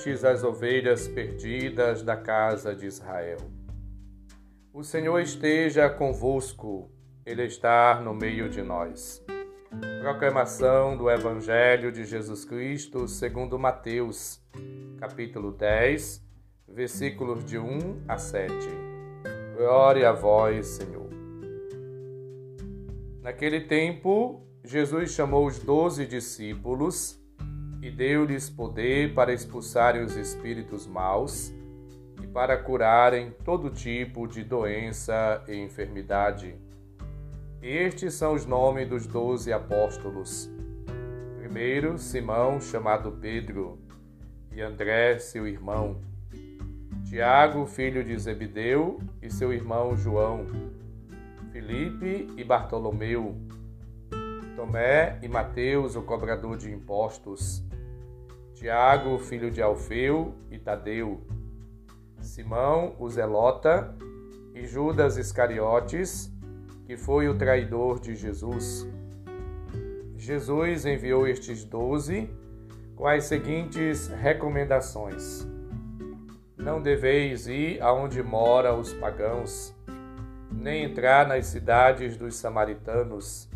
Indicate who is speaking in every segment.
Speaker 1: antes as ovelhas perdidas da casa de Israel. O Senhor esteja convosco, Ele está no meio de nós. Proclamação do Evangelho de Jesus Cristo segundo Mateus, capítulo 10, versículos de 1 a 7. Glória a vós, Senhor. Naquele tempo, Jesus chamou os doze discípulos e deu-lhes poder para expulsarem os espíritos maus e para curarem todo tipo de doença e enfermidade. Estes são os nomes dos doze apóstolos. Primeiro, Simão, chamado Pedro, e André, seu irmão. Tiago, filho de Zebedeu, e seu irmão João. Filipe e Bartolomeu. Tomé e Mateus, o cobrador de impostos. Tiago, filho de Alfeu e Tadeu, Simão, o Zelota, e Judas Iscariotes, que foi o traidor de Jesus. Jesus enviou estes doze com as seguintes recomendações: Não deveis ir aonde moram os pagãos, nem entrar nas cidades dos samaritanos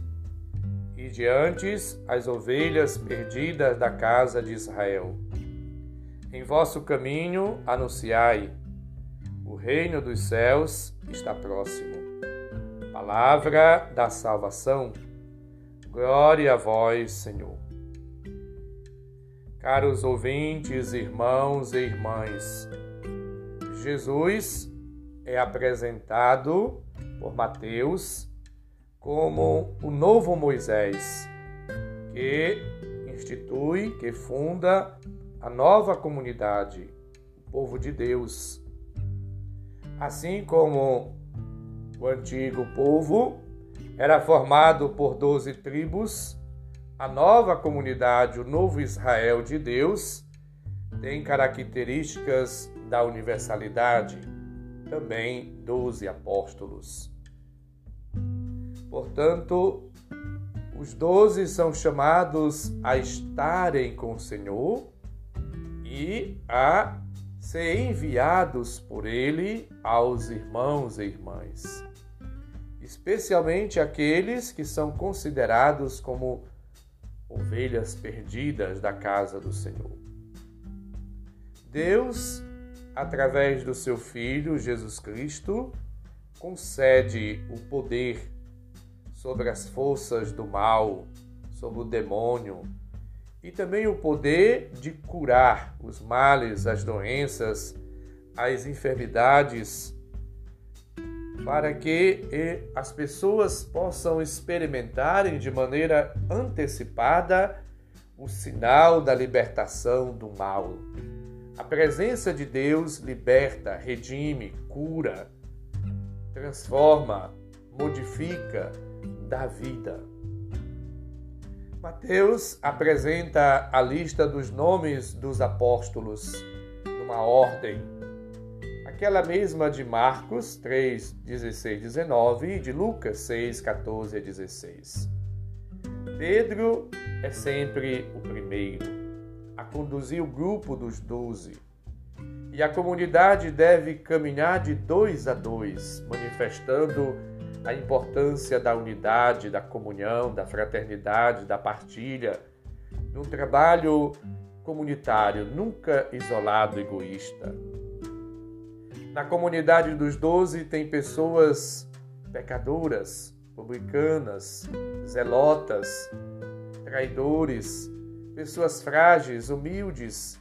Speaker 1: e diante as ovelhas perdidas da casa de Israel. Em vosso caminho anunciai: o reino dos céus está próximo. Palavra da salvação. Glória a vós, Senhor. Caros ouvintes, irmãos e irmãs, Jesus é apresentado por Mateus como o novo Moisés, que institui, que funda a nova comunidade, o povo de Deus. Assim como o antigo povo era formado por doze tribos, a nova comunidade, o novo Israel de Deus, tem características da universalidade, também doze apóstolos. Portanto, os doze são chamados a estarem com o Senhor e a ser enviados por Ele aos irmãos e irmãs, especialmente aqueles que são considerados como ovelhas perdidas da casa do Senhor. Deus, através do seu Filho Jesus Cristo, concede o poder sobre as forças do mal, sobre o demônio e também o poder de curar os males, as doenças, as enfermidades, para que as pessoas possam experimentarem de maneira antecipada o sinal da libertação do mal. A presença de Deus liberta, redime, cura, transforma, modifica, da vida. Mateus apresenta a lista dos nomes dos apóstolos numa ordem, aquela mesma de Marcos 3, 16, 19 e de Lucas 6, 14 a 16. Pedro é sempre o primeiro a conduzir o grupo dos doze. E a comunidade deve caminhar de dois a dois, manifestando a importância da unidade, da comunhão, da fraternidade, da partilha, num trabalho comunitário, nunca isolado, egoísta. Na comunidade dos doze tem pessoas pecadoras, publicanas, zelotas, traidores, pessoas frágeis, humildes,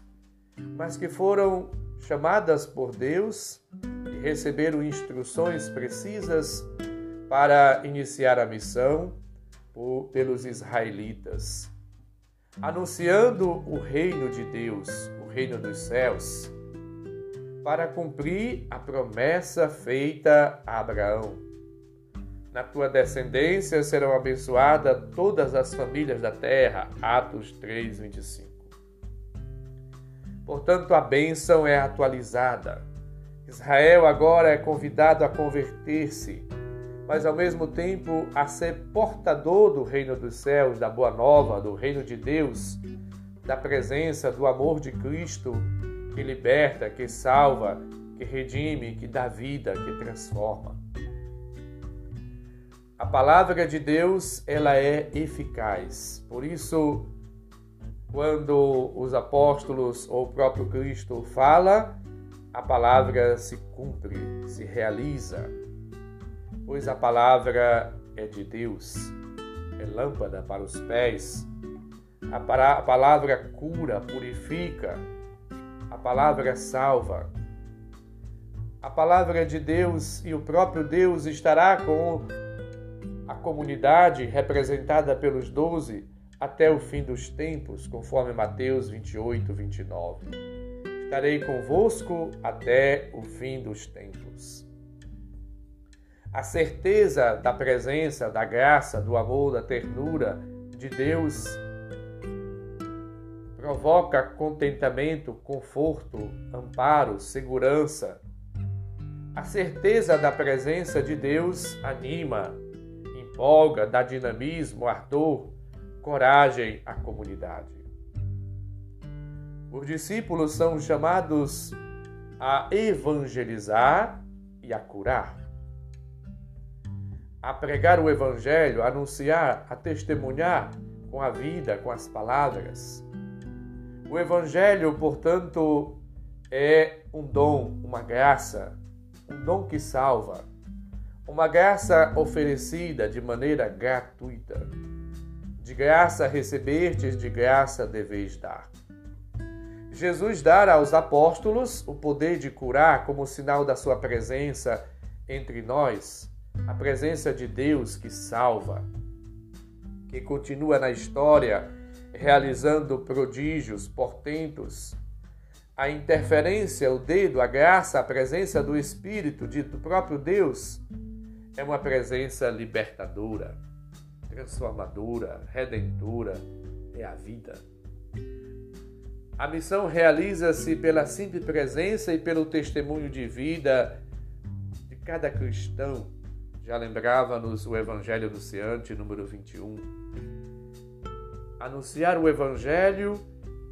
Speaker 1: mas que foram chamadas por Deus e receberam instruções precisas para iniciar a missão pelos israelitas, anunciando o reino de Deus, o reino dos céus, para cumprir a promessa feita a Abraão. Na tua descendência serão abençoadas todas as famílias da terra. Atos 3, 25. Portanto, a bênção é atualizada. Israel agora é convidado a converter-se mas ao mesmo tempo a ser portador do reino dos céus, da boa nova, do reino de Deus, da presença, do amor de Cristo que liberta, que salva, que redime, que dá vida, que transforma. A palavra de Deus, ela é eficaz. Por isso, quando os apóstolos ou o próprio Cristo fala, a palavra se cumpre, se realiza. Pois a palavra é de Deus, é lâmpada para os pés. A, palavra cura, purifica. A palavra salva. A palavra de Deus e o próprio Deus estará com a comunidade representada pelos doze até o fim dos tempos, conforme Mateus 28, 29. Estarei convosco até o fim dos tempos. A certeza da presença, da graça, do amor, da ternura de Deus provoca contentamento, conforto, amparo, segurança. A certeza da presença de Deus anima, empolga, dá dinamismo, ardor, coragem à comunidade. Os discípulos são chamados a evangelizar e a curar, a pregar o evangelho, a anunciar, a testemunhar com a vida, com as palavras. O evangelho, portanto, é um dom, uma graça, um dom que salva uma graça oferecida de maneira gratuita. De graça recebestes, de graça deveis dar. Jesus dá aos apóstolos o poder de curar como sinal da sua presença entre nós, a presença de Deus que salva, que continua na história realizando prodígios, portentos, a interferência, o dedo, a graça, a presença do Espírito, do próprio Deus, é uma presença libertadora, transformadora, redentora, é a vida. A missão realiza-se pela simples presença e pelo testemunho de vida de cada cristão. Já lembrava-nos o Evangelho anunciante, número 21. Anunciar o Evangelho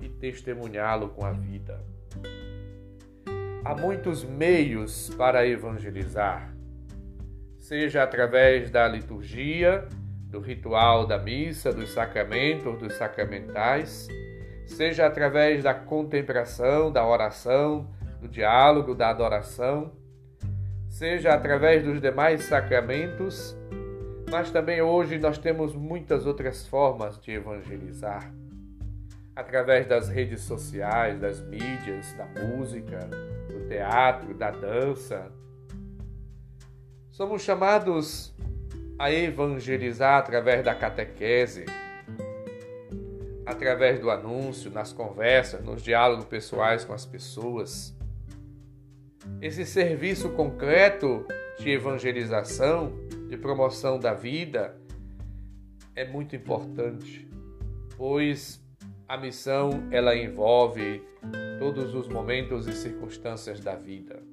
Speaker 1: e testemunhá-lo com a vida. Há muitos meios para evangelizar seja através da liturgia, do ritual da missa, dos sacramentos, dos sacramentais, seja através da contemplação, da oração, do diálogo, da adoração, seja através dos demais sacramentos, mas também hoje nós temos muitas outras formas de evangelizar. Através das redes sociais, das mídias, da música, do teatro, da dança, Somos chamados a evangelizar através da catequese, através do anúncio, nas conversas, nos diálogos pessoais com as pessoas. Esse serviço concreto de evangelização, de promoção da vida, é muito importante, pois a missão ela envolve todos os momentos e circunstâncias da vida.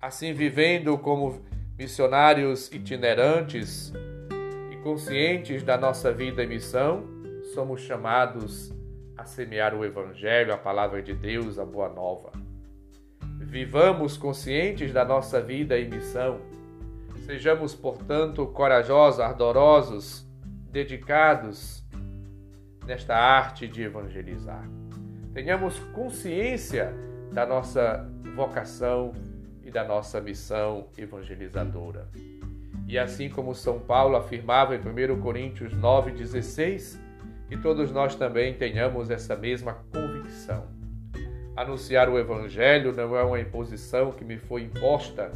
Speaker 1: Assim, vivendo como missionários itinerantes e conscientes da nossa vida e missão, somos chamados a semear o Evangelho, a palavra de Deus, a boa nova. Vivamos conscientes da nossa vida e missão. Sejamos, portanto, corajosos, ardorosos, dedicados nesta arte de evangelizar. Tenhamos consciência da nossa vocação e da nossa missão evangelizadora. E assim como São Paulo afirmava em 1 Coríntios 9,16, que todos nós também tenhamos essa mesma convicção. Anunciar o Evangelho não é uma imposição que me foi imposta,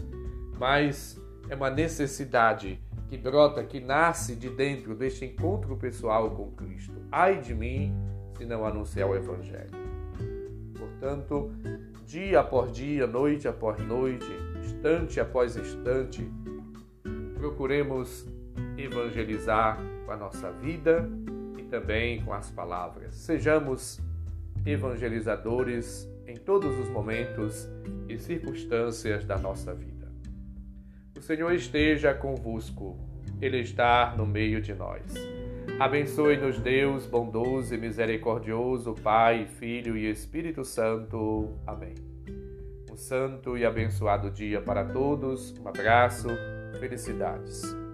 Speaker 1: mas é uma necessidade que brota, que nasce de dentro deste encontro pessoal com Cristo. Ai de mim se não anunciar o Evangelho. Portanto, dia após dia, noite após noite, instante após instante, procuremos evangelizar com a nossa vida e também com as palavras. Sejamos evangelizadores em todos os momentos e circunstâncias da nossa vida. O Senhor esteja convosco, Ele está no meio de nós. Abençoe-nos, Deus bondoso e misericordioso, Pai, Filho e Espírito Santo. Amém. Um santo e abençoado dia para todos. Um abraço, felicidades.